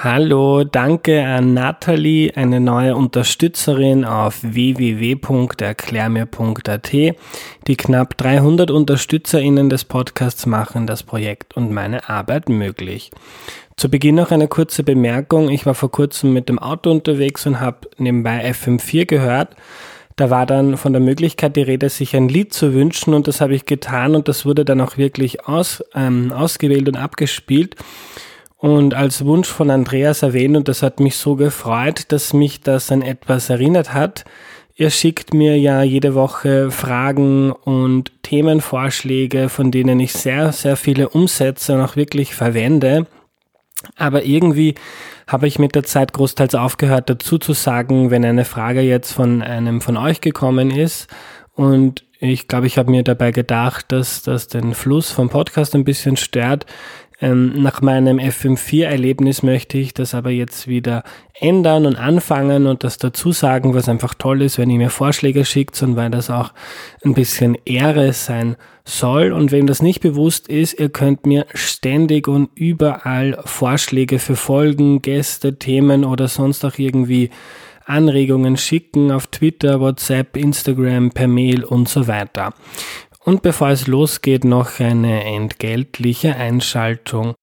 Hallo, danke an Nathalie, eine neue Unterstützerin auf www.erklärmir.at. Die knapp 300 UnterstützerInnen des Podcasts machen das Projekt und meine Arbeit möglich. Zu Beginn noch eine kurze Bemerkung. Ich war vor kurzem mit dem Auto unterwegs und habe nebenbei FM4 gehört. Da war dann von der Möglichkeit die Rede, sich ein Lied zu wünschen und das habe ich getan und das wurde dann auch wirklich aus, ähm, ausgewählt und abgespielt und als Wunsch von Andreas erwähnt und das hat mich so gefreut, dass mich das an etwas erinnert hat. Ihr schickt mir ja jede Woche Fragen und Themenvorschläge, von denen ich sehr, sehr viele umsetze und auch wirklich verwende. Aber irgendwie habe ich mit der Zeit großteils aufgehört dazu zu sagen, wenn eine Frage jetzt von einem von euch gekommen ist. Und ich glaube, ich habe mir dabei gedacht, dass das den Fluss vom Podcast ein bisschen stört, ähm, nach meinem FM4-Erlebnis möchte ich das aber jetzt wieder ändern und anfangen und das dazu sagen, was einfach toll ist, wenn ihr mir Vorschläge schickt und weil das auch ein bisschen Ehre sein soll. Und wem das nicht bewusst ist, ihr könnt mir ständig und überall Vorschläge für Folgen, Gäste, Themen oder sonst auch irgendwie Anregungen schicken auf Twitter, WhatsApp, Instagram, per Mail und so weiter. Und bevor es losgeht, noch eine entgeltliche Einschaltung.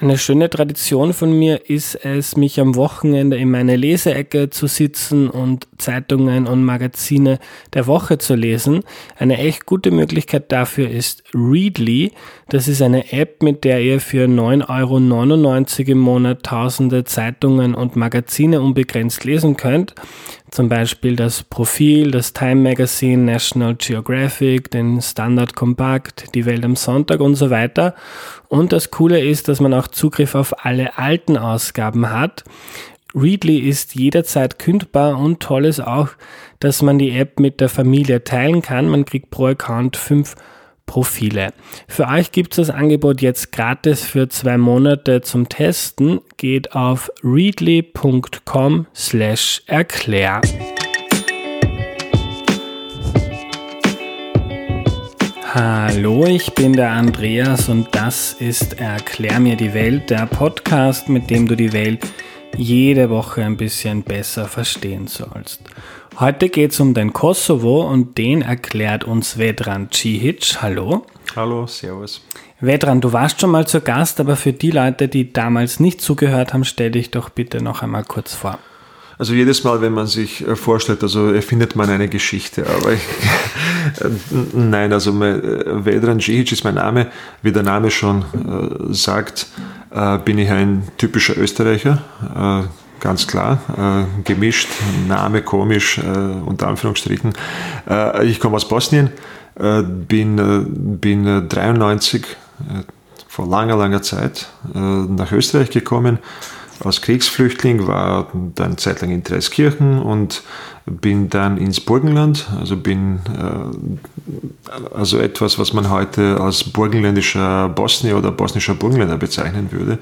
Eine schöne Tradition von mir ist es, mich am Wochenende in meine Leseecke zu sitzen und Zeitungen und Magazine der Woche zu lesen. Eine echt gute Möglichkeit dafür ist Readly. Das ist eine App, mit der ihr für 9,99 Euro im Monat tausende Zeitungen und Magazine unbegrenzt lesen könnt. Zum Beispiel das Profil, das Time Magazine, National Geographic, den Standard Compact, die Welt am Sonntag und so weiter. Und das Coole ist, dass man auch Zugriff auf alle alten Ausgaben hat. Readly ist jederzeit kündbar und toll ist auch, dass man die App mit der Familie teilen kann. Man kriegt pro Account fünf Profile. Für euch gibt es das Angebot jetzt gratis für zwei Monate zum Testen. Geht auf readly.com slash erklär. Hallo, ich bin der Andreas und das ist Erklär mir die Welt, der Podcast, mit dem du die Welt jede Woche ein bisschen besser verstehen sollst. Heute geht es um den Kosovo und den erklärt uns Vedran Cihic. Hallo. Hallo, servus. Vedran, du warst schon mal zu Gast, aber für die Leute, die damals nicht zugehört haben, stell dich doch bitte noch einmal kurz vor. Also jedes Mal, wenn man sich äh, vorstellt, also erfindet man eine Geschichte, aber ich, äh, nein, also äh, Vedran Cihic ist mein Name, wie der Name schon äh, sagt, äh, bin ich ein typischer Österreicher, äh, ganz klar. Äh, gemischt, Name komisch, äh, unter Anführungsstrichen. Äh, ich komme aus Bosnien, äh, bin, äh, bin 93, äh, vor langer, langer Zeit, nach Österreich gekommen. Als Kriegsflüchtling war dann zeitlang in Dreiskirchen und bin dann ins Burgenland, also bin also etwas, was man heute als burgenländischer Bosnier oder bosnischer Burgenländer bezeichnen würde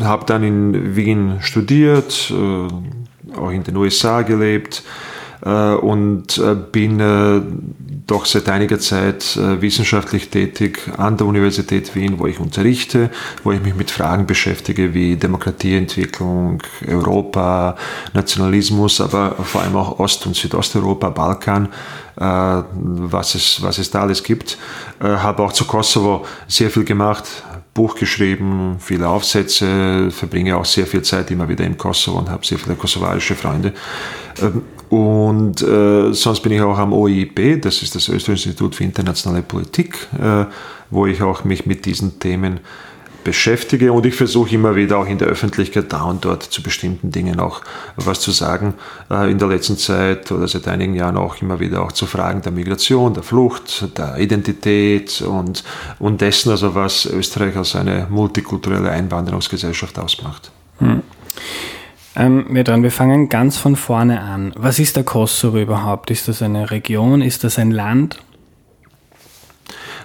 habe dann in Wien studiert, äh, auch in den USA gelebt äh, und äh, bin doch seit einiger Zeit wissenschaftlich tätig an der Universität Wien, wo ich unterrichte, wo ich mich mit Fragen beschäftige wie Demokratieentwicklung, Europa, Nationalismus, aber vor allem auch Ost- und Südosteuropa, Balkan, was es, was es da alles gibt. Habe auch zu Kosovo sehr viel gemacht, Buch geschrieben, viele Aufsätze, verbringe auch sehr viel Zeit immer wieder im Kosovo und habe sehr viele kosovarische Freunde. Ähm, und äh, sonst bin ich auch am OIP, das ist das Österreichische Institut für internationale Politik, äh, wo ich auch mich mit diesen Themen beschäftige und ich versuche immer wieder auch in der Öffentlichkeit da und dort zu bestimmten Dingen auch was zu sagen. Äh, in der letzten Zeit oder seit einigen Jahren auch immer wieder auch zu Fragen der Migration, der Flucht, der Identität und, und dessen, also was Österreich als eine multikulturelle Einwanderungsgesellschaft ausmacht. Hm. Ähm, wir, dran, wir fangen ganz von vorne an. Was ist der Kosovo überhaupt? Ist das eine Region? Ist das ein Land?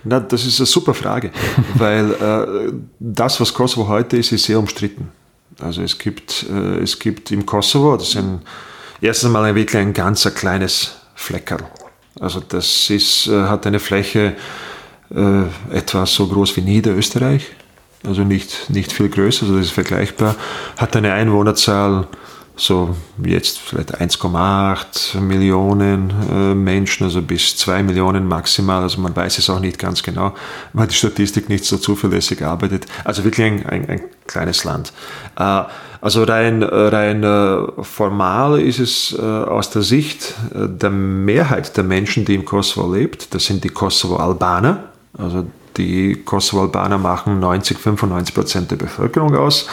Na, das ist eine super Frage, weil äh, das, was Kosovo heute ist, ist sehr umstritten. Also es gibt, äh, es gibt im Kosovo, das ist ein, erstens einmal wirklich ein ganz kleines Fleckerl. Also das ist, äh, hat eine Fläche äh, etwa so groß wie Niederösterreich. also nicht, nicht viel größer, also das ist vergleichbar, hat eine Einwohnerzahl so jetzt vielleicht 1,8 Millionen äh, Menschen, also bis 2 Millionen maximal. Also man weiß es auch nicht ganz genau, weil die Statistik nicht so zuverlässig arbeitet. Also wirklich ein, ein, ein kleines Land. Äh, also rein, rein äh, formal ist es äh, aus der Sicht äh, der Mehrheit der Menschen, die im Kosovo lebt, das sind die Kosovo-Albaner, also die Kosovo-Albaner machen 90, 95 Prozent der Bevölkerung aus.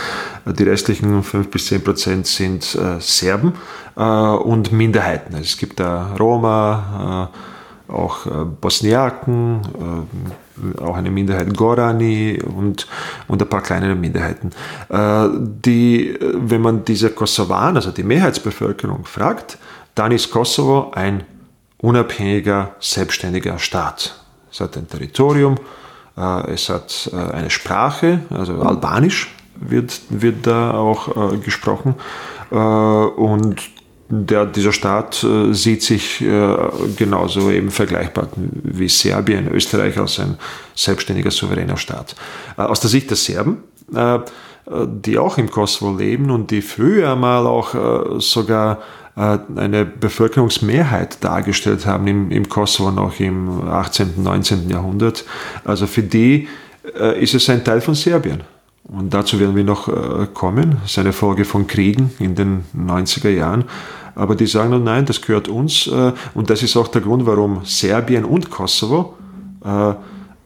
Die restlichen 5 bis 10 Prozent sind äh, Serben äh, und Minderheiten. Also es gibt da Roma, äh, auch äh, Bosniaken, äh, auch eine Minderheit Gorani und, und ein paar kleinere Minderheiten. Äh, die, wenn man diese Kosovaner, also die Mehrheitsbevölkerung, fragt, dann ist Kosovo ein unabhängiger, selbstständiger Staat. Es hat ein Territorium, es hat äh, eine Sprache, also Albanisch wird, wird da auch äh, gesprochen. Und der, dieser Staat sieht sich genauso eben vergleichbar wie Serbien, Österreich als ein selbstständiger, souveräner Staat. Aus der Sicht der Serben, die auch im Kosovo leben und die früher mal auch sogar äh, eine Bevölkerungsmehrheit dargestellt haben im, im Kosovo noch im 18., 19. Jahrhundert. Also für die äh, ist es ein Teil von Serbien. Und dazu werden wir noch äh, kommen. Das ist eine Folge von Kriegen in den 90er Jahren. Aber die sagen, nein, das gehört uns. Und das ist auch der Grund, warum Serbien und Kosovo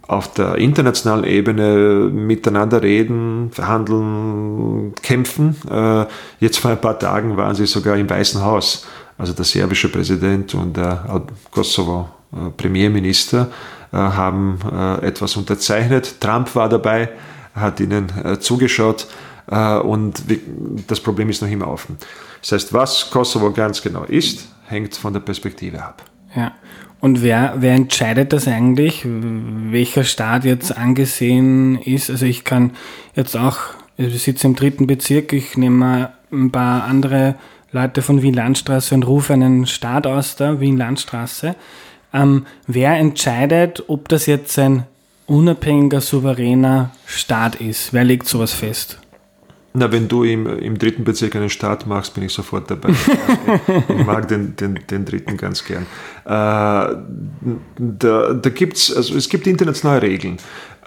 auf der internationalen Ebene miteinander reden, verhandeln, kämpfen. Äh, jetzt vor ein paar Tagen waren sie sogar im Weißen Haus, also der serbische Präsident und der Kosovo-Premierminister äh, haben äh, etwas unterzeichnet. Trump war dabei, hat ihnen zugeschaut und das Problem ist noch immer offen. Das heißt, was Kosovo ganz genau ist, hängt von der Perspektive ab. Ja. Und wer, wer entscheidet das eigentlich, welcher Staat jetzt angesehen ist? Also ich kann jetzt auch, ich sitze im dritten Bezirk, ich nehme mal ein paar andere Leute von Wien-Landstraße und rufe einen Staat aus der Wien-Landstraße. Ähm, wer entscheidet, ob das jetzt ein unabhängiger, souveräner Staat ist? Wer legt sowas fest? Na, wenn du im, im dritten Bezirk einen Start machst, bin ich sofort dabei. ich mag den, den, den dritten ganz gern. Äh, da da gibt es, also es gibt internationale Regeln.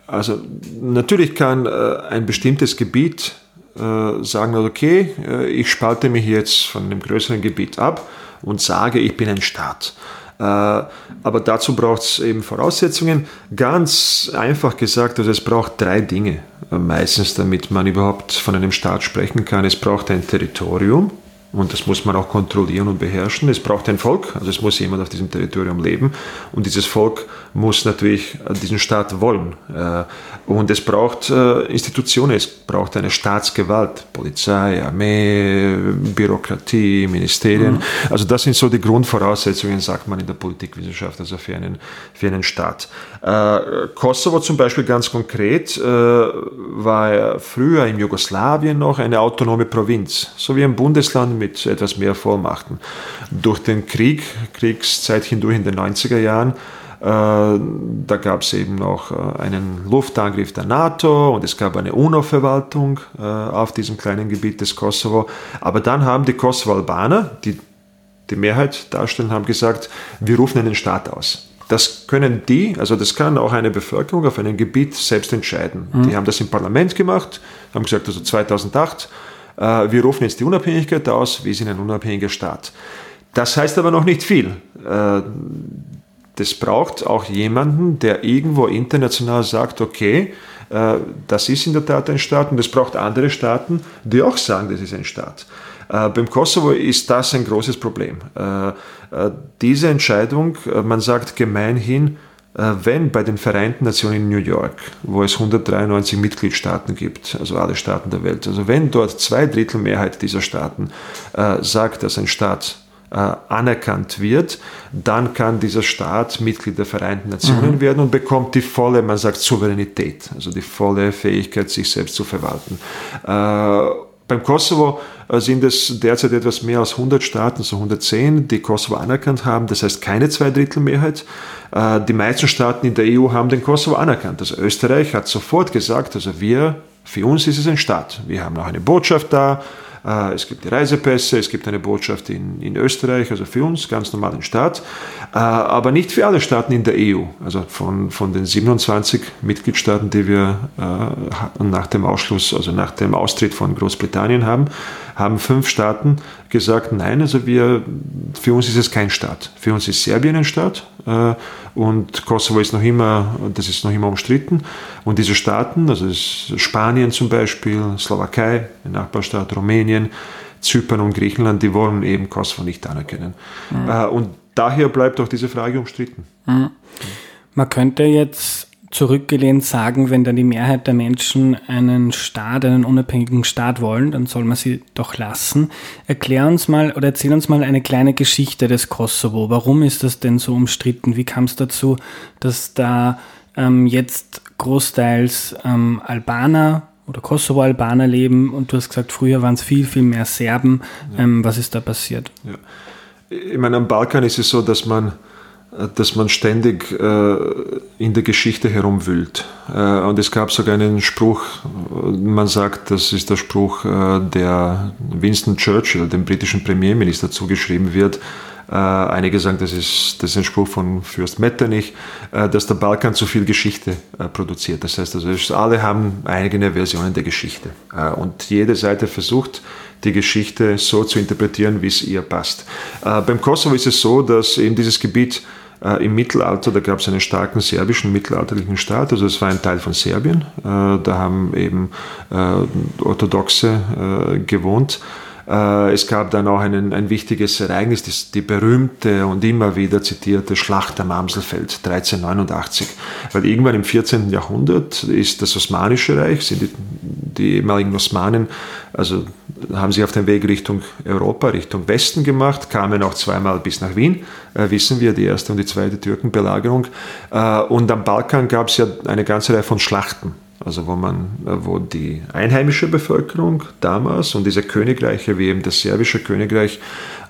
Also natürlich kann äh, ein bestimmtes Gebiet äh, sagen, okay, äh, ich spalte mich jetzt von einem größeren Gebiet ab und sage, ich bin ein Staat. Äh, aber dazu braucht es eben Voraussetzungen. Ganz einfach gesagt, also es braucht drei Dinge äh, meistens, damit man überhaupt von einem Staat sprechen kann. Es braucht ein Territorium, und das muss man auch kontrollieren und beherrschen. Es braucht ein Volk, also es muss jemand auf diesem Territorium leben. Und dieses Volk muss natürlich diesen Staat wollen. Äh, und es braucht äh, Institutionen, es braucht eine Staatsgewalt, Polizei, Armee, Bürokratie, Ministerien. Mhm. Also das sind so die Grundvoraussetzungen, sagt man in der Politikwissenschaft, also für einen, für einen Staat. Äh, Kosovo zum Beispiel ganz konkret war früher in Jugoslawien noch eine autonome Provinz, so wie ein Bundesland mit etwas mehr Vollmachten. Durch den Krieg, Kriegszeit hindurch in den 90er Jahren, äh, da gab es eben noch äh, einen Luftangriff der NATO und es gab eine UNO-Verwaltung äh, auf diesem kleinen Gebiet des Kosovo. Aber dann haben die Kosovo-Albaner, die die Mehrheit darstellen, haben gesagt, wir rufen einen Staat aus. Das können die, also das kann auch eine Bevölkerung auf einem Gebiet selbst entscheiden. Mhm. Die haben das im Parlament gemacht, haben gesagt, also 2008 äh, wir rufen jetzt die Unabhängigkeit aus, wir sind ein unabhängiger Staat. Das heißt aber noch nicht viel. Äh, das braucht auch jemanden, der irgendwo international sagt, okay, äh, das ist in der Tat ein Staat und es braucht andere Staaten, die auch sagen, das ist ein Staat. Beim Kosovo ist das ein großes Problem. Diese Entscheidung, man sagt gemeinhin, äh, wenn bei den Vereinten Nationen in New York, wo es 193 Mitgliedstaaten gibt, also alle Staaten der Welt, also wenn dort zwei Drittel Mehrheit dieser Staaten äh, sagt, dass ein Staat äh, anerkannt wird, dann kann dieser Staat Mitglied der Vereinten Nationen mhm. werden und bekommt die volle, man sagt, Souveränität, also die volle Fähigkeit, sich selbst zu verwalten. Äh, beim Kosovo äh, sind es derzeit etwas mehr als 100 Staaten, so 110, die Kosovo anerkannt haben. Das heißt keine Zweidrittelmehrheit. Äh, die meisten Staaten in der EU haben den Kosovo anerkannt. Also Österreich hat sofort gesagt, also wir, für uns ist es ein Staat. Wir haben auch eine Botschaft da. Äh, es gibt die Reisepässe, es gibt eine Botschaft in, in Österreich, also für uns ganz normal ein Staat, äh, aber nicht für alle Staaten in der EU. Also von, von den 27 Mitgliedstaaten, die wir äh, nach dem Ausschluss, also nach dem Austritt von Großbritannien haben, haben fünf Staaten gesagt, nein, also wir, für uns ist es kein Staat. Für uns ist Serbien ein Staat und Kosovo ist noch immer, das ist noch immer umstritten. Und diese Staaten, also Spanien zum Beispiel, Slowakei, ein Nachbarstaat, Rumänien, Zypern und Griechenland, die wollen eben Kosovo nicht anerkennen. Mhm. Und daher bleibt auch diese Frage umstritten. Mhm. Man könnte jetzt zurückgelehnt sagen, wenn dann die Mehrheit der Menschen einen Staat, einen unabhängigen Staat wollen, dann soll man sie doch lassen. Erklär uns mal oder erzähl uns mal eine kleine Geschichte des Kosovo. Warum ist das denn so umstritten? Wie kam es dazu, dass da ähm, jetzt großteils ähm, Albaner oder Kosovo-Albaner leben und du hast gesagt, früher waren es viel, viel mehr Serben. Ja. Ähm, was ist da passiert? Ja. Ich meine, am Balkan ist es so, dass man dass man ständig äh, in der Geschichte herumwühlt. Äh, und es gab sogar einen Spruch, man sagt, das ist der Spruch, äh, der Winston Churchill, dem britischen Premierminister, zugeschrieben wird. Äh, einige sagen, das ist, das ist ein Spruch von Fürst Metternich, äh, dass der Balkan zu viel Geschichte äh, produziert. Das heißt, also, alle haben eigene Versionen der Geschichte. und jede Seite versucht, die Geschichte so zu interpretieren, wie es ihr passt. beim Kosovo ist es so, dass eben dieses Gebiet äh, Im Mittelalter, da gab es einen starken serbischen mittelalterlichen Staat, also es war ein Teil von Serbien. Äh, da haben eben äh, Orthodoxe äh, gewohnt. Äh, es gab dann auch einen, ein wichtiges Ereignis, das, die berühmte und immer wieder zitierte Schlacht am Amselfeld 1389. Weil irgendwann im 14. Jahrhundert ist das Osmanische Reich, sind die, die ehemaligen Osmanen, also haben sich auf den Weg Richtung Europa, Richtung Westen gemacht, kamen auch zweimal bis nach Wien, äh, wissen wir, die erste und die zweite Türkenbelagerung. Äh, und am Balkan gab es ja eine ganze Reihe von Schlachten also wo man, wo die einheimische Bevölkerung damals und diese Königreiche wie eben das serbische Königreich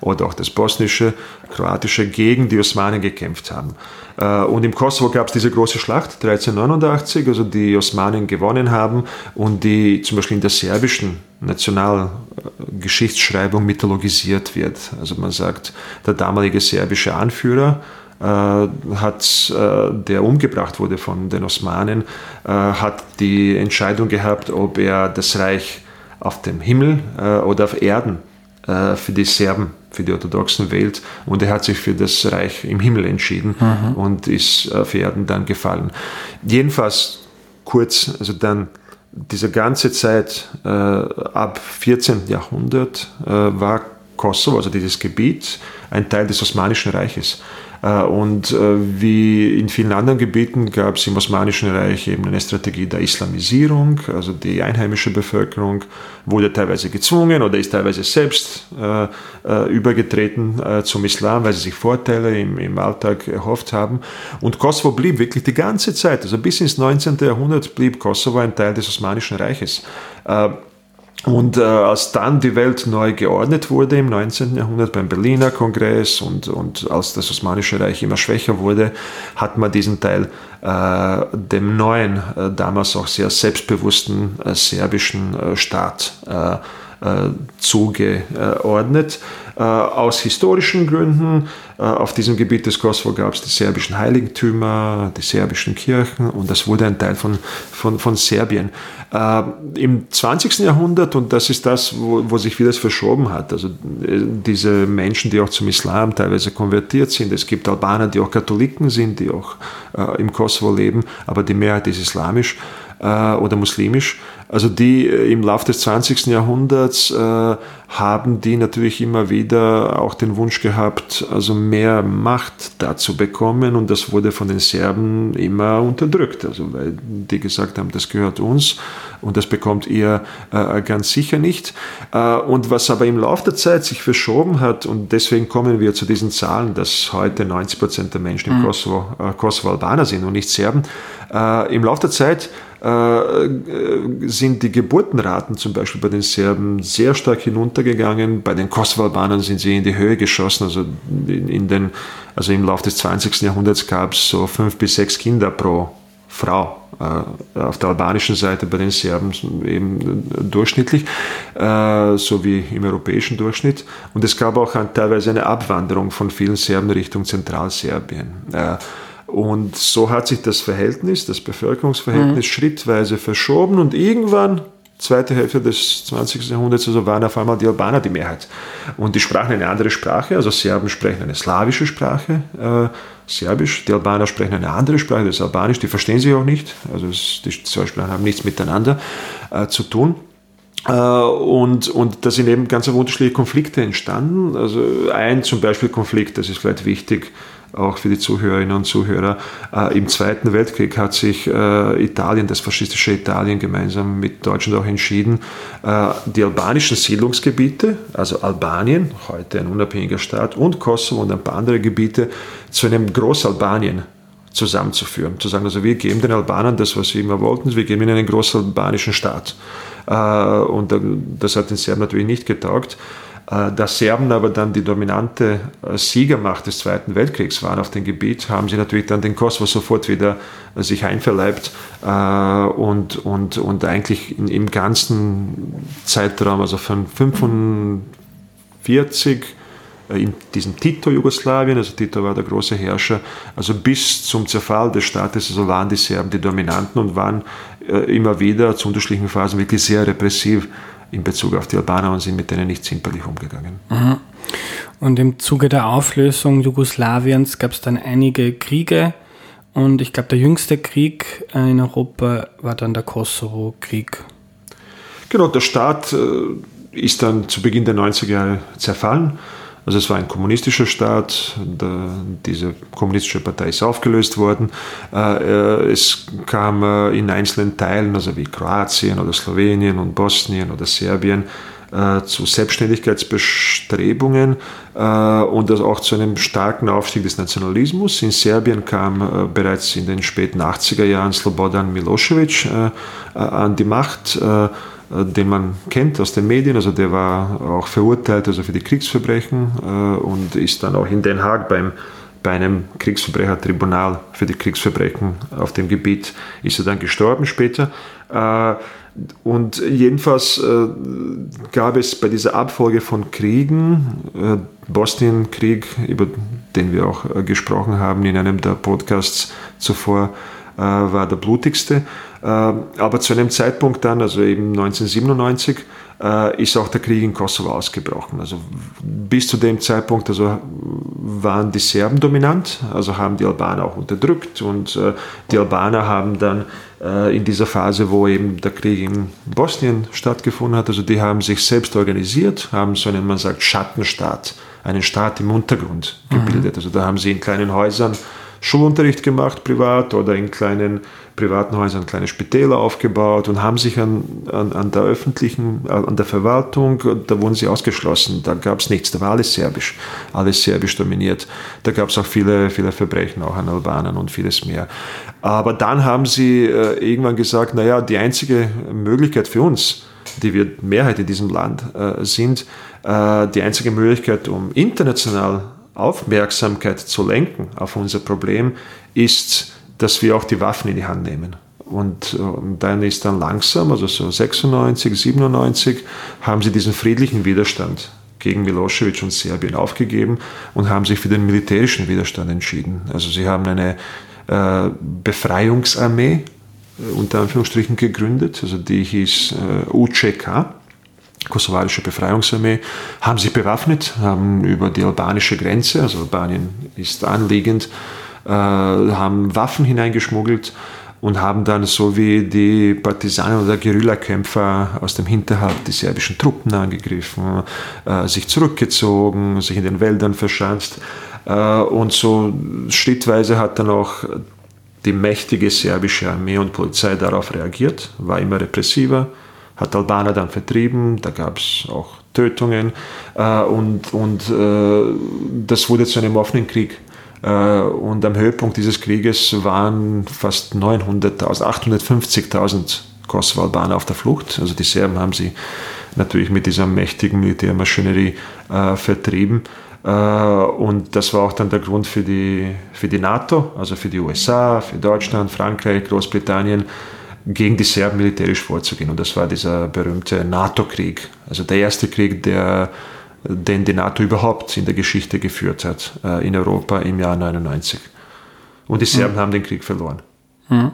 oder auch das bosnische, kroatische gegen die Osmanen gekämpft haben. Äh, und im Kosovo gab es diese große Schlacht 1389, also die Osmanen gewonnen haben und die zum Beispiel in der serbischen Nationalgeschichtsschreibung mythologisiert wird. Also man sagt, der damalige serbische Anführer äh, hat, äh, der umgebracht wurde von den Osmanen, äh, hat die Entscheidung gehabt, ob er das Reich auf dem Himmel oder auf Erden für die Serben, für die Orthodoxen wählt. Und er hat sich für das Reich im Himmel entschieden mhm. und ist auf Erden dann gefallen. Jedenfalls kurz, also dann diese ganze Zeit äh, ab 14. Jahrhundert äh, war Kosovo, also dieses Gebiet, ein Teil des Osmanischen Reiches. Äh, und äh, wie in vielen anderen Gebieten gab es im Osmanischen Reich eben eine Strategie der Islamisierung. Also die einheimische Bevölkerung wurde teilweise gezwungen oder ist teilweise selbst äh, übergetreten zum Islam, weil sie sich Vorteile im, im Alltag erhofft haben. Und Kosovo blieb wirklich die ganze Zeit, also bis ins 19. Jahrhundert blieb Kosovo ein Teil des Osmanischen Reiches. Und äh, als dann die Welt neu geordnet wurde im 19. Jahrhundert beim Berliner Kongress und, und als das Osmanische Reich immer schwächer wurde, hat man diesen Teil äh, dem neuen, äh, damals auch sehr selbstbewussten äh, serbischen äh, Staat äh, zugeordnet. aus historischen Gründen äh, auf diesem Gebiet des Kosovo gab es die serbischen Heiligtümer, die serbischen Kirchen und das wurde ein Teil von, von, von Serbien. Äh, Im 20. Jahrhundert, und das ist das, wo, wo sich vieles verschoben hat, also äh, diese Menschen, die auch zum Islam teilweise konvertiert sind, es gibt Albaner, die auch Katholiken sind, die auch äh, im Kosovo leben, aber die Mehrheit ist islamisch äh, oder muslimisch. Also die äh, im Laufe des 20. Jahrhunderts äh, haben die natürlich immer wieder auch den Wunsch gehabt, also mehr Macht dazu bekommen und das wurde von den Serben immer unterdrückt, also weil die gesagt haben, das gehört uns und das bekommt ihr äh, ganz sicher nicht. Äh, und was aber im Laufe der Zeit sich verschoben hat, und deswegen kommen wir zu diesen Zahlen, dass heute 90 Prozent der Menschen im mhm. Kosovo, äh, Kosovo Albaner sind und nicht Serben, äh, im Laufe der Zeit äh, sind die Geburtenraten zum Beispiel bei den Serben sehr stark hinuntergegangen. Bei den Kosovo-Albanern sind sie in die Höhe geschossen. Also, in den, also im Laufe des 20. Jahrhunderts gab es so fünf bis sechs Kinder pro Frau. Äh, auf der albanischen Seite bei den Serben eben durchschnittlich, äh, so wie im europäischen Durchschnitt. Und es gab auch teilweise eine Abwanderung von vielen Serben Richtung Zentralserbien. Und so hat sich das Verhältnis, das Bevölkerungsverhältnis mhm. schrittweise verschoben und irgendwann, zweite Hälfte des 20. Jahrhunderts, also waren auf einmal die Albaner die Mehrheit. Und die sprachen eine andere Sprache, also Serben sprechen eine slawische Sprache, äh, Serbisch, die Albaner sprechen eine andere Sprache, das ist Albanisch, die verstehen sich auch nicht, also die zwei Sprachen haben nichts miteinander äh, zu tun. Äh, und, und da sind eben ganz unterschiedliche Konflikte entstanden. Also ein zum Beispiel Konflikt, das ist vielleicht wichtig, auch für die Zuhörerinnen und Zuhörer. Äh, Im Zweiten Weltkrieg hat sich äh, Italien, das faschistische Italien, gemeinsam mit Deutschland auch entschieden, äh, die albanischen Siedlungsgebiete, also Albanien, heute ein unabhängiger Staat, und Kosovo und ein paar andere Gebiete zu einem Großalbanien zusammenzuführen. Zu sagen, also wir geben den Albanern das, was sie immer wollten, wir geben ihnen einen großalbanischen Staat. Äh, und das hat den Serben natürlich nicht getaugt. Äh, da Serben aber dann die dominante äh, Siegermacht des Zweiten Weltkriegs waren auf dem Gebiet, haben sie natürlich dann den Kosovo sofort wieder äh, sich einverleibt und, und, und eigentlich im ganzen Zeitraum, also von 1945 in diesem Tito-Jugoslawien, also Tito war der große Herrscher, also bis zum Zerfall des Staates, also waren die Serben die Dominanten und waren immer wieder zu unterschiedlichen Phasen wirklich sehr repressiv in Bezug auf die Albaner und sind mit denen nicht zimperlich umgegangen. Mhm. Und im Zuge der Auflösung Jugoslawiens gab es dann einige Kriege und ich glaube, der jüngste Krieg äh, in Europa war dann der Kosovo-Krieg. Genau, der Staat äh, ist dann zu Beginn der 90er Jahre zerfallen also es war ein kommunistischer Staat, diese kommunistische Partei ist aufgelöst worden. Äh, äh, es kam äh, in einzelnen Teilen, also wie Kroatien oder Slowenien und Bosnien oder Serbien, zu Selbstständigkeitsbestrebungen und auch zu einem starken Aufstieg des Nationalismus. In Serbien kam bereits in den späten 80er Jahren Slobodan Milosevic an die Macht äh, den man kennt aus den Medien. Also der war auch verurteilt also für die Kriegsverbrechen äh, und ist dann auch in Den Haag beim, bei einem Kriegsverbrechertribunal für die Kriegsverbrechen auf dem Gebiet ist er dann gestorben später. Äh, und jedenfalls gab es bei dieser Abfolge von Kriegen, Bosnienkrieg, über den wir auch gesprochen haben in einem der Podcasts zuvor, war der blutigste. Aber zu einem Zeitpunkt dann, also eben 1997, äh, ist auch der Krieg in Kosovo ausgebrochen. Also bis zu dem Zeitpunkt also waren die Serben dominant, also haben die Albaner auch unterdrückt und äh, die Albaner haben dann äh, in dieser Phase, wo eben der Krieg in Bosnien stattgefunden hat, also die haben sich selbst organisiert, haben so einen, man sagt, Schattenstaat, einen Staat im Untergrund gebildet. Mhm. Also da haben sie in kleinen Häusern Schulunterricht gemacht, privat oder in kleinen privaten Häusern kleine Spitäler aufgebaut und haben sich an, an, an der öffentlichen, an der Verwaltung, da wurden sie ausgeschlossen. Da gab es nichts, da war alles serbisch, alles serbisch dominiert. Da gab es auch viele, viele Verbrechen auch an Albanern und vieles mehr. Aber dann haben sie äh, irgendwann gesagt, naja, die einzige Möglichkeit für uns, die wir Mehrheit in diesem Land äh, sind, äh, die einzige Möglichkeit, um international Aufmerksamkeit zu lenken auf unser Problem, ist, dass wir auch die Waffen in die Hand nehmen. Und, und dann ist dann langsam, also so 96, 97, haben sie diesen friedlichen Widerstand gegen Milosevic und Serbien aufgegeben und haben sich für den militärischen Widerstand entschieden. Also sie haben eine äh, Befreiungsarmee äh, unter Anführungsstrichen gegründet, also die hieß äh, UCK, kosovarische Befreiungsarmee, haben sich bewaffnet, haben über die albanische Grenze, also Albanien ist anliegend, äh, haben Waffen hineingeschmuggelt und haben dann so wie die Partisanen oder Guerillakämpfer aus dem Hinterhalt die serbischen Truppen angegriffen, äh, sich zurückgezogen, sich in den Wäldern verschanzt. Äh, und so schrittweise hat dann auch die mächtige serbische Armee und Polizei darauf reagiert, war immer repressiver, hat Albaner dann vertrieben, da gab es auch Tötungen äh, und, und äh, das wurde zu einem offenen Krieg. Äh, und am Höhepunkt dieses Krieges waren fast 900.000, 850.000 Kosovo-Albaner auf der Flucht. Also die Serben haben sie natürlich mit dieser mächtigen Militärmaschinerie äh, vertrieben. Äh, und das war auch dann der Grund für die, für die NATO, also für die USA, für Deutschland, Frankreich, Großbritannien, gegen die Serben militärisch vorzugehen. Und das war dieser berühmte NATO-Krieg. Also der erste Krieg, der, den die NATO überhaupt in der Geschichte geführt hat, äh, in Europa im Jahr 99. Und die Serben mhm. haben den Krieg verloren. Mhm.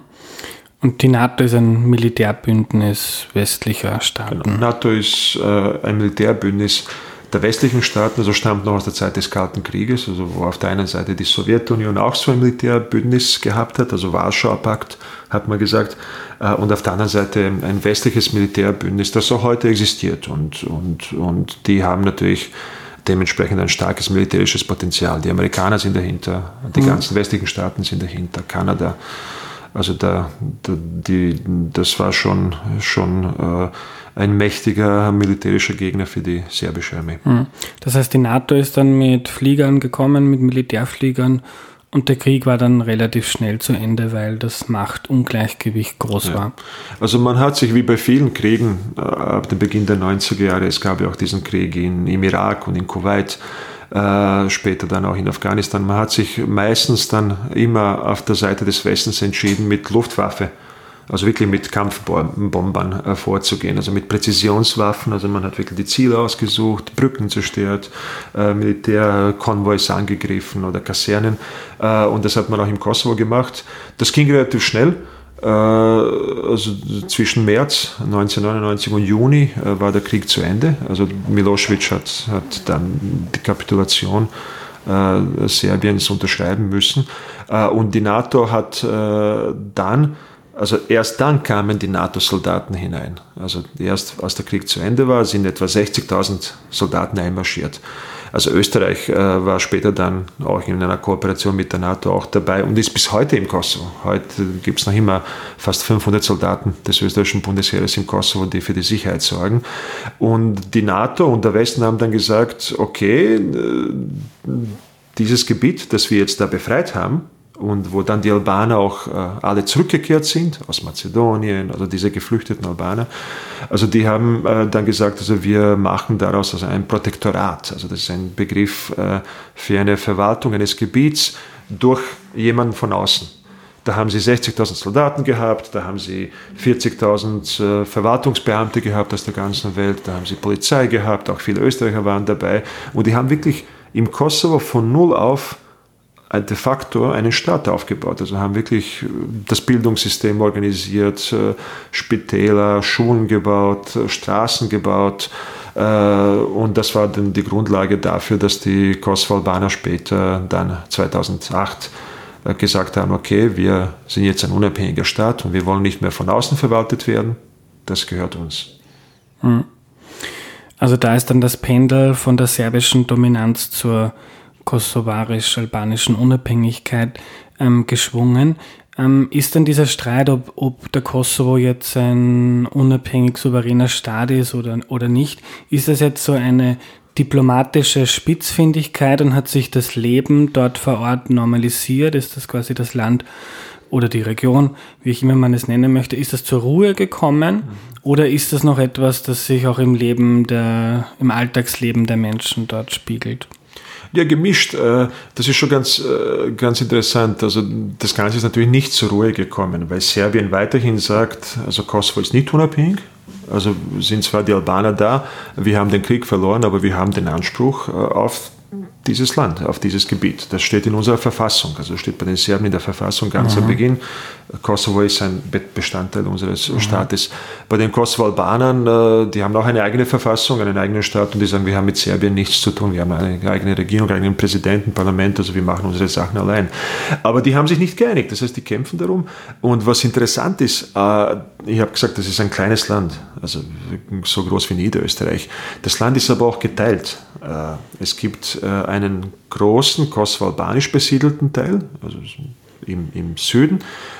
Und die NATO ist ein Militärbündnis westlicher Staaten. Genau. NATO ist äh, ein Militärbündnis der westlichen Staaten, also stammt noch aus der Zeit des Kalten Krieges, also wo auf der einen Seite die Sowjetunion auch so ein Militärbündnis gehabt hat, also Warschauer Pakt, hat man gesagt, und auf der anderen Seite ein westliches Militärbündnis, das auch heute existiert. Und, und, und die haben natürlich dementsprechend ein starkes militärisches Potenzial. Die Amerikaner sind dahinter, die mhm. ganzen westlichen Staaten sind dahinter, Kanada, also da, da die, das war schon, schon äh, ein mächtiger militärischer Gegner für die serbische Armee. Hm. Das heißt, die NATO ist dann mit Fliegern gekommen, mit Militärfliegern und der Krieg war dann relativ schnell zu Ende, weil das Machtungleichgewicht groß ja. war. Also man hat sich wie bei vielen Kriegen äh, ab dem Beginn der 90er Jahre, es gab ja auch diesen Krieg in, im Irak und in Kuwait, äh, später dann auch in Afghanistan. Man hat sich meistens dann immer auf der Seite des Westens entschieden, mit Luftwaffe, also wirklich mit Kampfbombern äh, vorzugehen, also mit Präzisionswaffen. Also man hat wirklich die Ziele ausgesucht, Brücken zerstört, äh, Militärkonvois angegriffen oder Kasernen. Äh, und das hat man auch im Kosovo gemacht. Das ging relativ schnell. Also zwischen März 1999 und Juni war der Krieg zu Ende. Also Milosevic hat, hat dann die Kapitulation Serbiens unterschreiben müssen. und die NATO hat dann also erst dann kamen die NATO-Soldaten hinein. Also erst als der Krieg zu Ende war, sind etwa 60.000 Soldaten einmarschiert. Also Österreich äh, war später dann auch in einer Kooperation mit der NATO auch dabei und ist bis heute im Kosovo. Heute gibt es noch immer fast 500 Soldaten des österreichischen Bundesheeres im Kosovo, die für die Sicherheit sorgen. Und die NATO und der Westen haben dann gesagt, okay, äh, dieses Gebiet, das wir jetzt da befreit haben, und wo dann die Albaner auch äh, alle zurückgekehrt sind, aus Mazedonien, also diese geflüchteten Albaner. Also die haben äh, dann gesagt, also wir machen daraus also ein Protektorat, also das ist ein Begriff äh, für eine Verwaltung eines Gebiets durch jemanden von außen. Da haben sie 60.000 Soldaten gehabt, da haben sie 40.000 äh, Verwaltungsbeamte gehabt aus der ganzen Welt, da haben sie Polizei gehabt, auch viele Österreicher waren dabei und die haben wirklich im Kosovo von null auf de facto einen Staat aufgebaut. Also haben wirklich äh, das Bildungssystem organisiert, äh, Spitäler, Schulen gebaut, äh, Straßen gebaut. Und das war dann die Grundlage dafür, dass die Kosovo-Albaner später dann 2008 gesagt haben, okay, wir sind jetzt ein unabhängiger Staat und wir wollen nicht mehr von außen verwaltet werden. Das gehört uns. Hm. Also da ist dann das Pendel von der serbischen Dominanz zur kosovarisch-albanischen Unabhängigkeit ähm, geschwungen. Ähm, ist denn dieser Streit, ob, ob der Kosovo jetzt ein unabhängig souveräner Staat ist oder, oder nicht, ist das jetzt so eine diplomatische Spitzfindigkeit und hat sich das Leben dort vor Ort normalisiert? Ist das quasi das Land oder die Region, wie ich immer man es nennen möchte, ist das zur Ruhe gekommen? Mhm. Oder ist das noch etwas, das sich auch im Leben der, im Alltagsleben der Menschen dort spiegelt? Ja, gemischt. Äh, das ist schon ganz, äh, ganz interessant. Also das Ganze ist natürlich nicht zur Ruhe gekommen, weil Serbien weiterhin sagt, also Kosovo ist nicht unabhängig. Also sind zwar die Albaner da, wir haben den Krieg verloren, aber wir haben den Anspruch äh, auf dieses Land, auf dieses Gebiet. Das steht in unserer Verfassung. Also steht bei den Serben in der Verfassung ganz mhm. am Beginn. Kosovo ist ein Bestandteil unseres mhm. Staates. Bei den Kosovo-Albanern, äh, die haben auch eine eigene Verfassung, einen eigenen Staat und die sagen, wir haben mit Serbien nichts zu tun. Wir haben eine eigene Regierung, einen eigenen Präsidenten, Parlament, also wir machen unsere Sachen allein. Aber die haben sich nicht geeinigt. Das heißt, die kämpfen darum. Und was interessant ist, äh, ich habe gesagt, das ist ein kleines Land, also so groß wie Niederösterreich. Das Land ist aber auch geteilt. Äh, es gibt einen großen kosovo-albanisch besiedelten Teil, also im, im Süden.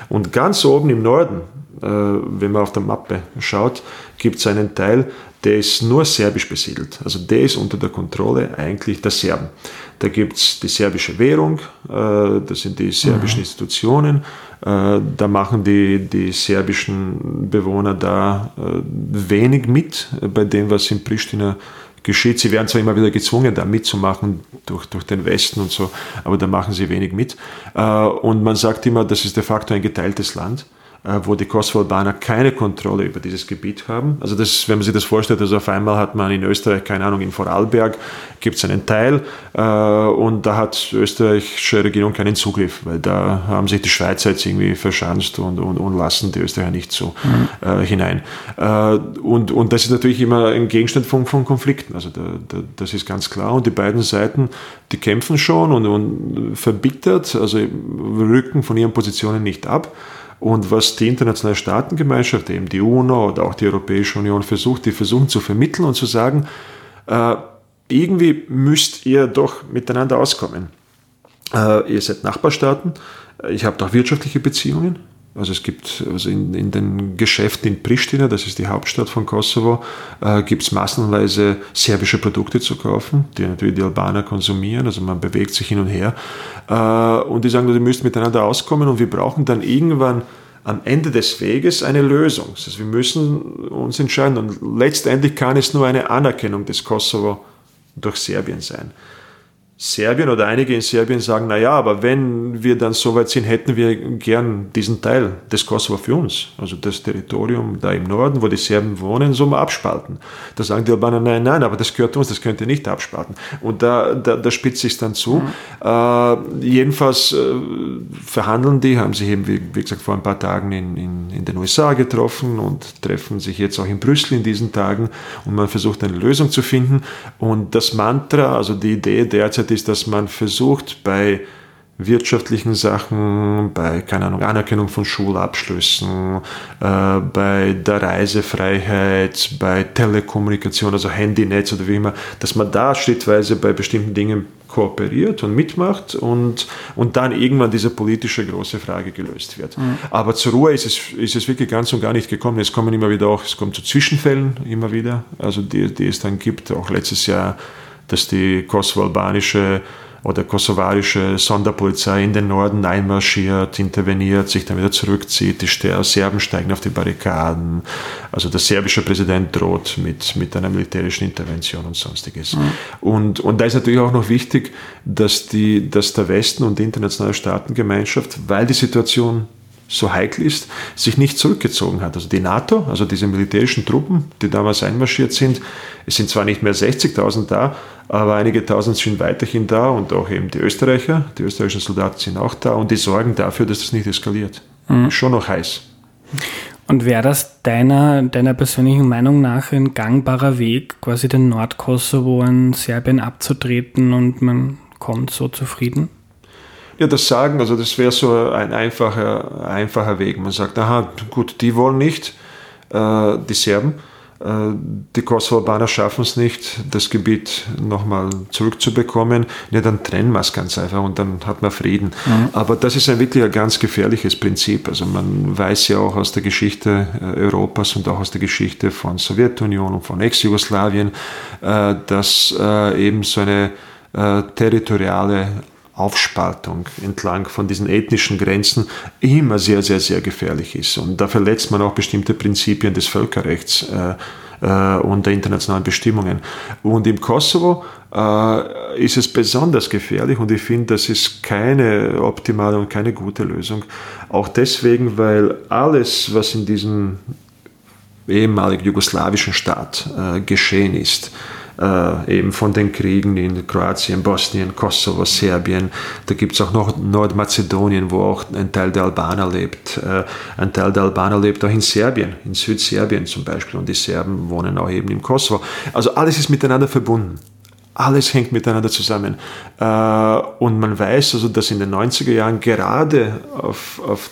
Und ganz oben im Norden, äh, wenn man auf der Mappe schaut, gibt es einen Teil, der ist nur serbisch besiedelt. Also der ist unter der Kontrolle eigentlich der Serben. Da gibt es die serbische Währung, äh, das sind die serbischen mhm. Institutionen, äh, da machen die, die serbischen Bewohner da äh, wenig mit bei dem, was in Pristina geschieht. Sie werden zwar immer wieder gezwungen, da mitzumachen durch, durch den Westen und so, aber da machen sie wenig mit. Und man sagt immer, das ist de facto ein geteiltes Land. Äh, wo die Kosovo-Albaner keine Kontrolle über dieses Gebiet haben. Also das, wenn man sich das vorstellt, also auf einmal hat man in Österreich, keine Ahnung, in Vorarlberg gibt es einen Teil äh, und da hat die österreichische Regierung keinen Zugriff, weil da haben sich die Schweizer jetzt irgendwie verschanzt und, und, und lassen die Österreicher nicht so mhm. äh, hinein. Äh, und, und das ist natürlich immer ein Gegenstand von, von Konflikten, also da, da, das ist ganz klar und die beiden Seiten, die kämpfen schon und, und verbittert, also rücken von ihren Positionen nicht ab. Und was die internationale Staatengemeinschaft, eben die UNO oder auch die Europäische Union versucht, die versuchen zu vermitteln und zu sagen, äh, irgendwie müsst ihr doch miteinander auskommen. Äh, ihr seid Nachbarstaaten, ich habe auch wirtschaftliche Beziehungen. Also es gibt also in, in, den Geschäften in Pristina, das ist die Hauptstadt von Kosovo, äh, gibt es massenweise serbische Produkte zu kaufen, die natürlich die Albaner konsumieren. Also man bewegt sich hin und her. Äh, und die sagen, ihr müsst miteinander auskommen und wir brauchen dann irgendwann am Ende des Weges eine Lösung. Also wir müssen uns entscheiden und letztendlich kann es nur eine Anerkennung des Kosovo durch Serbien sein. Serbien oder einige in Serbien sagen, na ja, aber wenn wir dann so weit sind, hätten wir gern diesen Teil des Kosovo für uns. Also das Territorium da im Norden, wo die Serben wohnen, so mal abspalten. Da sagen die Albaner, nein, nein, aber das gehört uns, das könnt ihr nicht abspalten. Und da, da, da spitzt sich dann zu. Mhm. Äh, jedenfalls äh, verhandeln die, haben sich eben, wie, wie, gesagt, vor ein paar Tagen in, in, in den USA getroffen und treffen sich jetzt auch in Brüssel in diesen Tagen und man versucht eine Lösung zu finden. Und das Mantra, also die Idee derzeit derzeit ist, dass man versucht, bei wirtschaftlichen Sachen, bei, keine Ahnung, Anerkennung von Schulabschlüssen, äh, bei der Reisefreiheit, bei Telekommunikation, also Handynetz oder wie immer, dass man da schrittweise bei bestimmten Dingen kooperiert und mitmacht und, und dann irgendwann diese politische große Frage gelöst wird. Mhm. Aber zur Ruhe ist es, ist es wirklich ganz und gar nicht gekommen. Es kommen immer wieder auch, es kommt zu Zwischenfällen immer wieder, also die, die es dann gibt, auch letztes Jahr dass die kosovo-albanische oder kosovarische Sonderpolizei in den Norden einmarschiert, interveniert, sich dann wieder zurückzieht, die Serben steigen auf die Barrikaden, also der serbische Präsident droht mit, mit einer militärischen Intervention und sonstiges. Mhm. Und, und da ist natürlich auch noch wichtig, dass, die, dass der Westen und die internationale Staatengemeinschaft, weil die Situation so heikel ist, sich nicht zurückgezogen hat. Also die NATO, also diese militärischen Truppen, die damals einmarschiert sind, es sind zwar nicht mehr 60.000 da, aber einige Tausend sind weiterhin da und auch eben die Österreicher, die österreichischen Soldaten sind auch da und die sorgen dafür, dass das nicht eskaliert. Mhm. Schon noch heiß. Und wäre das deiner, deiner persönlichen Meinung nach ein gangbarer Weg, quasi den Nordkosovo an Serbien abzutreten und man kommt so zufrieden? Ja, das Sagen, also das wäre so ein einfacher, einfacher Weg. Man sagt, aha, gut, die wollen nicht, äh, die Serben, äh, die Kosovo-Albaner schaffen es nicht, das Gebiet nochmal zurückzubekommen. Ja, dann trennen wir es ganz einfach und dann hat man Frieden. Mhm. Aber das ist ein wirklich ein ganz gefährliches Prinzip. Also man weiß ja auch aus der Geschichte äh, Europas und auch aus der Geschichte von Sowjetunion und von Ex-Jugoslawien, äh, dass äh, eben so eine äh, territoriale Aufspaltung entlang von diesen ethnischen Grenzen immer sehr, sehr, sehr gefährlich ist. Und da verletzt man auch bestimmte Prinzipien des Völkerrechts äh, äh, und der internationalen Bestimmungen. Und im Kosovo äh, ist es besonders gefährlich und ich finde, das ist keine optimale und keine gute Lösung. Auch deswegen, weil alles, was in diesem ehemaligen jugoslawischen Staat äh, geschehen ist, äh, eben von den Kriegen in Kroatien, Bosnien, Kosovo, Serbien. Da gibt es auch noch Nordmazedonien, wo auch ein Teil der Albaner lebt. Äh, ein Teil der Albaner lebt auch in Serbien, in Südserbien zum Beispiel. Und die Serben wohnen auch eben im Kosovo. Also alles ist miteinander verbunden. Alles hängt miteinander zusammen. Äh, und man weiß also, dass in den 90er Jahren gerade auf, auf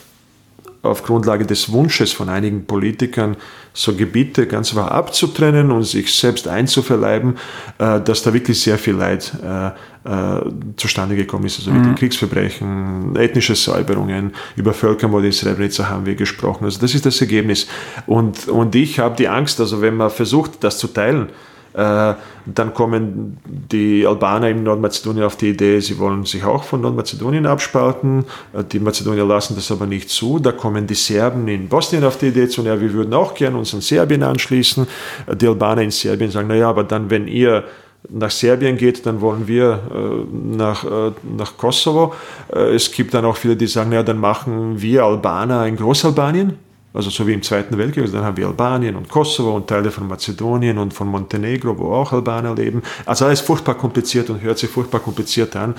auf Grundlage des Wunsches von einigen Politikern, so Gebiete ganz einfach abzutrennen und sich selbst einzuverleiben, äh, dass da wirklich sehr viel Leid äh, äh, zustande gekommen ist. Also mhm. wirklich Kriegsverbrechen, ethnische Säuberungen, über Völkermord in Srebrenica haben wir gesprochen. Also das ist das Ergebnis. Und, und ich habe die Angst, also wenn man versucht, das zu teilen, dann kommen die Albaner in Nordmazedonien auf die Idee, sie wollen sich auch von Nordmazedonien abspalten. Äh, die Mazedonier lassen das aber nicht zu. Da kommen die Serben in Bosnien auf die Idee zu, ja, wir würden auch gerne uns an Serbien anschließen. Äh, die Albaner in Serbien sagen, naja, aber dann, wenn ihr nach Serbien geht, dann wollen wir äh, nach, äh, nach Kosovo. Äh, es gibt dann auch viele, die sagen, ja, dann machen wir Albaner in Großalbanien. Also so wie im Zweiten Weltkrieg, also dann haben wir Albanien und Kosovo und Teile von Mazedonien und von Montenegro, wo auch Albaner leben. Also alles furchtbar kompliziert und hört sich furchtbar kompliziert an.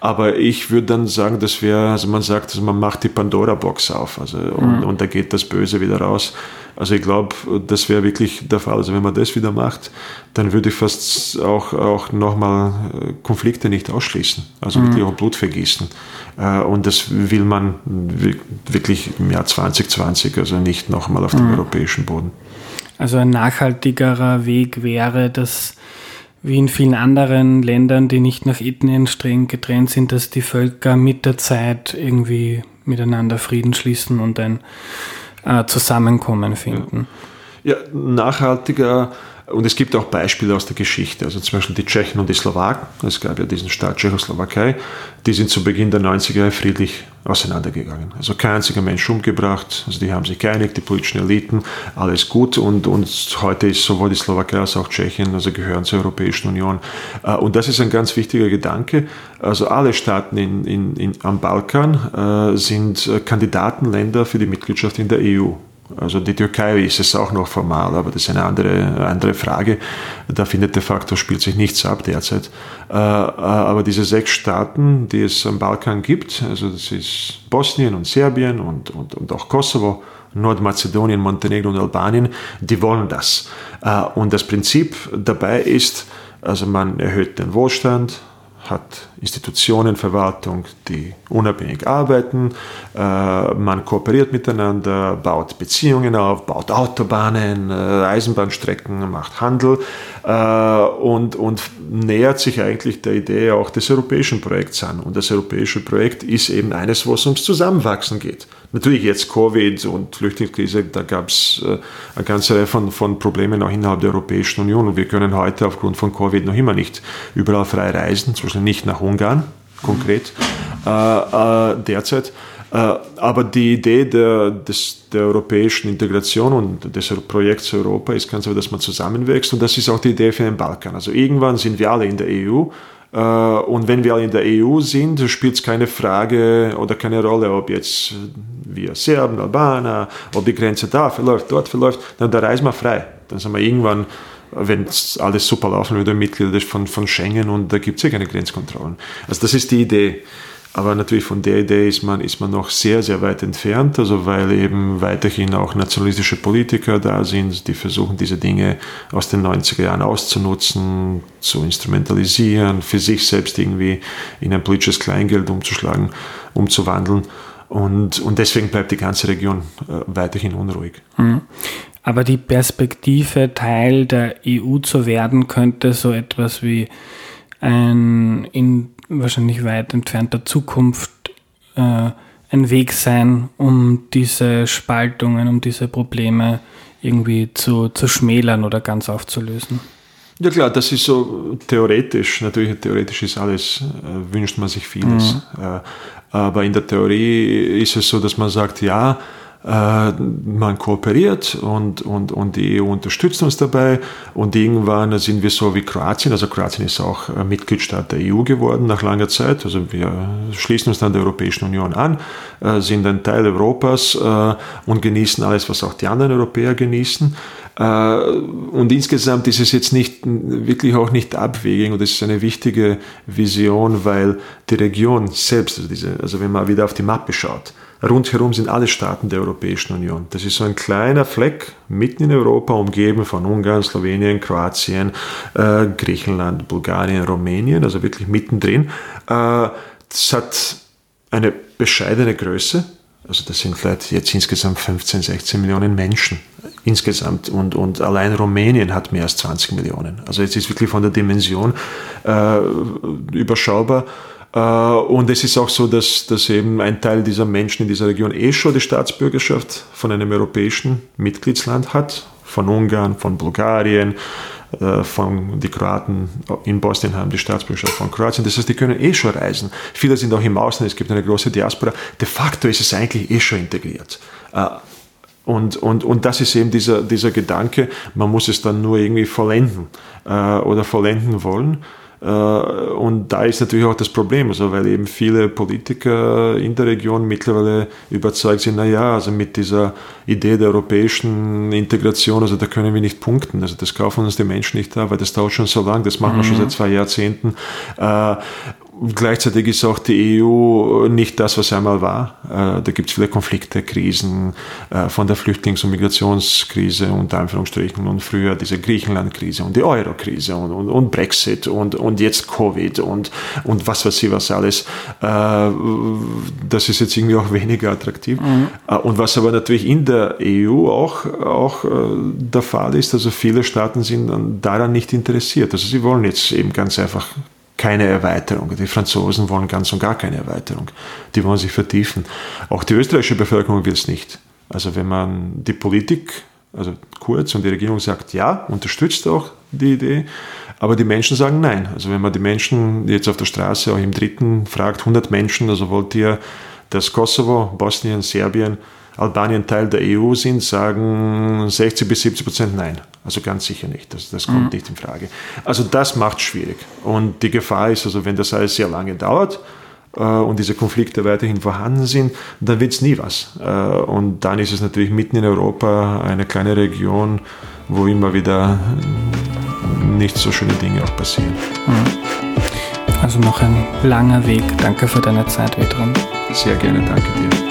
Aber ich würde dann sagen, dass wir, also man sagt, also man macht die Pandora-Box auf also, und, mhm. und da geht das Böse wieder raus. Also ich glaube, das wäre wirklich der Fall. Also wenn man das wieder macht, dann würde ich fast auch, auch nochmal äh, Konflikte nicht ausschließen. Also mhm. wirklich auch Blut vergießen. Äh, und das will man wirklich im Jahr 2020, also nicht nochmal auf dem mhm. europäischen Boden. Also ein nachhaltigerer Weg wäre, dass wie in vielen anderen Ländern, die nicht nach Ethnien streng getrennt sind, dass die Völker mit der Zeit irgendwie miteinander Frieden schließen und ein äh, Zusammenkommen finden. Ja. ja, nachhaltiger und es gibt auch Beispiele aus der Geschichte, also zum Beispiel die Tschechen und die Slowaken. Es gab ja diesen Staat Tschechoslowakei, die sind zu Beginn der 90er Jahre friedlich auseinandergegangen. Also kein einziger Mensch umgebracht, also die haben sich geeinigt, die politischen Eliten, alles gut und, und heute ist sowohl die Slowakei als auch Tschechien, also gehören zur Europäischen Union. Äh, und das ist ein ganz wichtiger Gedanke. Also alle Staaten in, in, in, am Balkan äh, sind Kandidatenländer für die Mitgliedschaft in der EU. Also die Türkei ist es auch noch formal, aber das ist eine andere, andere Frage. Da findet de facto spielt sich nichts ab derzeit. Äh, äh, aber diese sechs Staaten, die es am Balkan gibt, also das ist Bosnien und Serbien und, und, und auch Kosovo, Nordmazedonien, Montenegro und Albanien, die wollen das. Äh, und das Prinzip dabei ist, also man erhöht den Wohlstand, hat Institutionen, Verwaltung, die unabhängig arbeiten, äh, man kooperiert miteinander, baut Beziehungen auf, baut Autobahnen, äh, Eisenbahnstrecken, macht Handel äh, und, und nähert sich eigentlich der Idee auch des europäischen Projekts an. Und das europäische Projekt ist eben eines, wo es ums Zusammenwachsen geht. Natürlich jetzt Covid und Flüchtlingskrise, da gab es eine ganze Reihe von, von Problemen auch innerhalb der Europäischen Union und wir können heute aufgrund von Covid noch immer nicht überall frei reisen, Beispiel nicht nach Ungarn konkret äh, äh, derzeit. Äh, aber die Idee der, des, der europäischen Integration und des Projekts Europa ist ganz einfach, dass man zusammenwächst und das ist auch die Idee für den Balkan. Also irgendwann sind wir alle in der EU äh, und wenn wir alle in der EU sind, spielt es keine Frage oder keine Rolle, ob jetzt wir Serben, Albaner, ob die Grenze da verläuft, dort verläuft, dann da reisen wir frei. Dann sind wir irgendwann wenn alles super laufen würde, Mitglieder von, von Schengen und da gibt es ja keine Grenzkontrollen. Also das ist die Idee. Aber natürlich von der Idee ist man, ist man noch sehr, sehr weit entfernt, also weil eben weiterhin auch nationalistische Politiker da sind, die versuchen, diese Dinge aus den 90er Jahren auszunutzen, zu instrumentalisieren, für sich selbst irgendwie in ein politisches Kleingeld umzuschlagen, umzuwandeln. Und, und deswegen bleibt die ganze Region äh, weiterhin unruhig. Mhm. Aber die Perspektive, Teil der EU zu werden, könnte so etwas wie ein in wahrscheinlich weit entfernter Zukunft äh, ein Weg sein, um diese Spaltungen, um diese Probleme irgendwie zu, zu schmälern oder ganz aufzulösen. Ja klar, das ist so theoretisch. Natürlich, theoretisch ist alles, äh, wünscht man sich vieles. Mhm. Äh, aber in der Theorie ist es so, dass man sagt, ja, man kooperiert und, und, und die EU unterstützt uns dabei und irgendwann sind wir so wie Kroatien, also Kroatien ist auch Mitgliedstaat der EU geworden nach langer Zeit, also wir schließen uns dann der Europäischen Union an, äh, sind ein Teil Europas äh, und genießen alles, was auch die anderen Europäer genießen. Und insgesamt ist es jetzt nicht wirklich auch nicht abwegig und es ist eine wichtige Vision, weil die Region selbst, also, diese, also wenn man wieder auf die Mappe schaut, Rundherum sind alle Staaten der Europäischen Union. Das ist so ein kleiner Fleck mitten in Europa, umgeben von Ungarn, Slowenien, Kroatien, äh, Griechenland, Bulgarien, Rumänien, also wirklich mittendrin. Äh, das hat eine bescheidene Größe, Also das sind vielleicht jetzt insgesamt 15, 16 Millionen Menschen insgesamt und, und allein Rumänien hat mehr als 20 Millionen. Also jetzt ist wirklich von der Dimension äh, überschaubar. Äh, und es ist auch so, dass, dass eben ein Teil dieser Menschen in dieser Region eh schon die Staatsbürgerschaft von einem europäischen Mitgliedsland hat, von Ungarn, von Bulgarien, äh, von die Kroaten in Bosnien haben die Staatsbürgerschaft von Kroatien. Das heißt, die können eh schon reisen. Viele sind auch im Ausland, es gibt eine große Diaspora. De facto ist es eigentlich eh schon integriert. Äh, und, und, und das ist eben dieser, dieser Gedanke, man muss es dann nur irgendwie vollenden äh, oder vollenden wollen. Äh, und da ist natürlich auch das Problem, also weil eben viele Politiker in der Region mittlerweile überzeugt sind, naja, also mit dieser Idee der europäischen Integration, also da können wir nicht punkten, also das kaufen uns die Menschen nicht da, weil das dauert schon so lang, das machen wir schon mhm. seit zwei Jahrzehnten. Äh, gleichzeitig ist auch die EU nicht das, was einmal war. Äh, da gibt es viele Konflikte, Krisen, äh, von der Flüchtlings- und Migrationskrise unter Anführungsstrichen und früher diese Griechenland-Krise und die Euro-Krise und, und, und, Brexit und, und jetzt Covid und, und was weiß ich was alles. Äh, das ist jetzt irgendwie auch weniger attraktiv. Mhm. Und was aber natürlich in der EU auch, auch der Fall ist, also viele Staaten sind daran nicht interessiert. Also sie wollen jetzt eben ganz einfach keine Erweiterung. Die Franzosen wollen ganz und gar keine Erweiterung. Die wollen sich vertiefen. Auch die österreichische Bevölkerung will es nicht. Also wenn man die Politik, also Kurz und die Regierung sagt ja, unterstützt auch die Idee, aber die Menschen sagen nein. Also wenn man die Menschen jetzt auf der Straße, auch im dritten, fragt, 100 Menschen, also wollt ihr das Kosovo, Bosnien, Serbien, Albanien Teil der EU sind, sagen 60 bis 70 Prozent nein. Also ganz sicher nicht. Das, das kommt mhm. nicht in Frage. Also das macht schwierig. Und die Gefahr ist, also wenn das alles sehr lange dauert, äh, und diese Konflikte weiterhin vorhanden sind, dann wird es nie was. Äh, und dann ist es natürlich mitten in Europa eine kleine Region, wo immer wieder nicht so schöne Dinge auch passieren. Mhm. Also noch ein langer Weg. Danke für deine Zeit, Vedran. Sehr gerne, danke dir.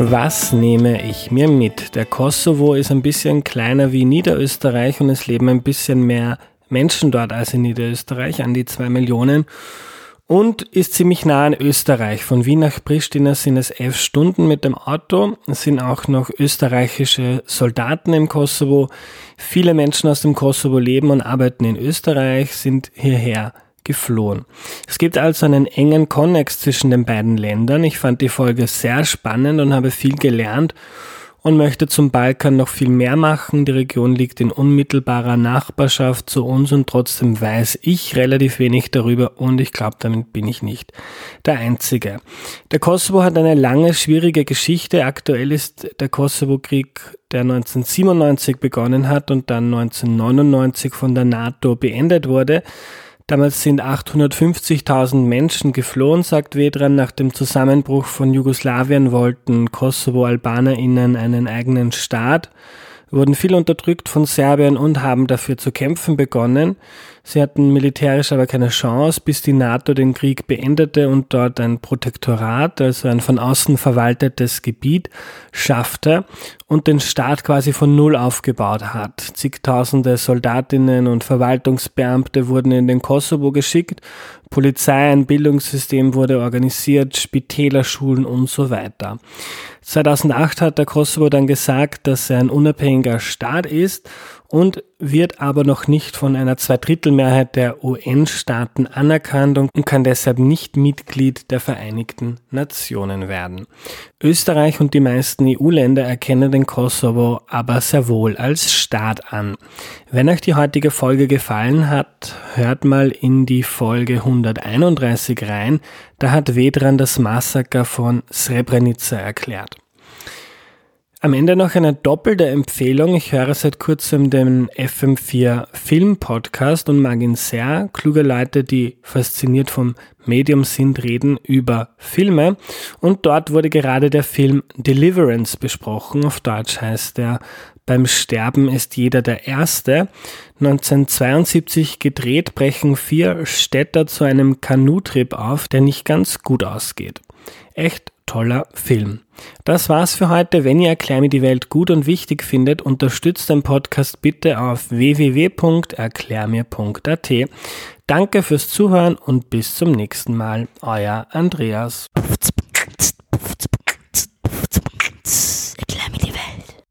Was nehme ich mir mit? Der Kosovo ist ein bisschen kleiner wie Niederösterreich und es leben ein bisschen mehr Menschen dort als in Niederösterreich, an die zwei Millionen. Und ist ziemlich nah an Österreich. Von Wien nach Pristina sind es elf Stunden mit dem Auto. Es sind auch noch österreichische Soldaten im Kosovo. Viele Menschen aus dem Kosovo leben und arbeiten in Österreich, sind hierher geflohen. Es gibt also einen engen Konnex zwischen den beiden Ländern. Ich fand die Folge sehr spannend und habe viel gelernt und möchte zum Balkan noch viel mehr machen. Die Region liegt in unmittelbarer Nachbarschaft zu uns und trotzdem weiß ich relativ wenig darüber und ich glaube, damit bin ich nicht der Einzige. Der Kosovo hat eine lange, schwierige Geschichte. Aktuell ist der Kosovo-Krieg, der 1997 begonnen hat und dann 1999 von der NATO beendet wurde. Damals sind 850.000 Menschen geflohen, sagt Vedran. Nach dem Zusammenbruch von Jugoslawien wollten Kosovo-AlbanerInnen einen eigenen Staat, wurden viel unterdrückt von Serbien und haben dafür zu kämpfen begonnen. Sie hatten militärisch aber keine Chance, bis die NATO den Krieg beendete und dort ein Protektorat, also ein von außen verwaltetes Gebiet, schaffte und den Staat quasi von Null aufgebaut hat. Zigtausende Soldatinnen und Verwaltungsbeamte wurden in den Kosovo geschickt, Polizei, ein Bildungssystem wurde organisiert, Spitäler, Schulen und so weiter. 2008 hat der Kosovo dann gesagt, dass er ein unabhängiger Staat ist und wird aber noch nicht von einer Zweidrittelmehrheit der UN-Staaten anerkannt und kann deshalb nicht Mitglied der Vereinigten Nationen werden. Österreich und die meisten EU-Länder erkennen den Kosovo aber sehr wohl als Staat an. Wenn euch die heutige Folge gefallen hat, hört mal in die Folge 131 rein, da hat Vedran das Massaker von Srebrenica erklärt. Am Ende noch eine doppelte Empfehlung. Ich höre seit kurzem den FM4 Film Podcast und mag ihn sehr. Kluge Leute, die fasziniert vom Medium sind, reden über Filme. Und dort wurde gerade der Film Deliverance besprochen. Auf Deutsch heißt er Beim Sterben ist jeder der Erste. 1972 gedreht brechen vier Städter zu einem Kanutrip auf, der nicht ganz gut ausgeht. Echt toller Film. Das war's für heute. Wenn ihr Erklär mir die Welt gut und wichtig findet, unterstützt den Podcast bitte auf www.erklärmir.at. Danke fürs Zuhören und bis zum nächsten Mal. Euer Andreas.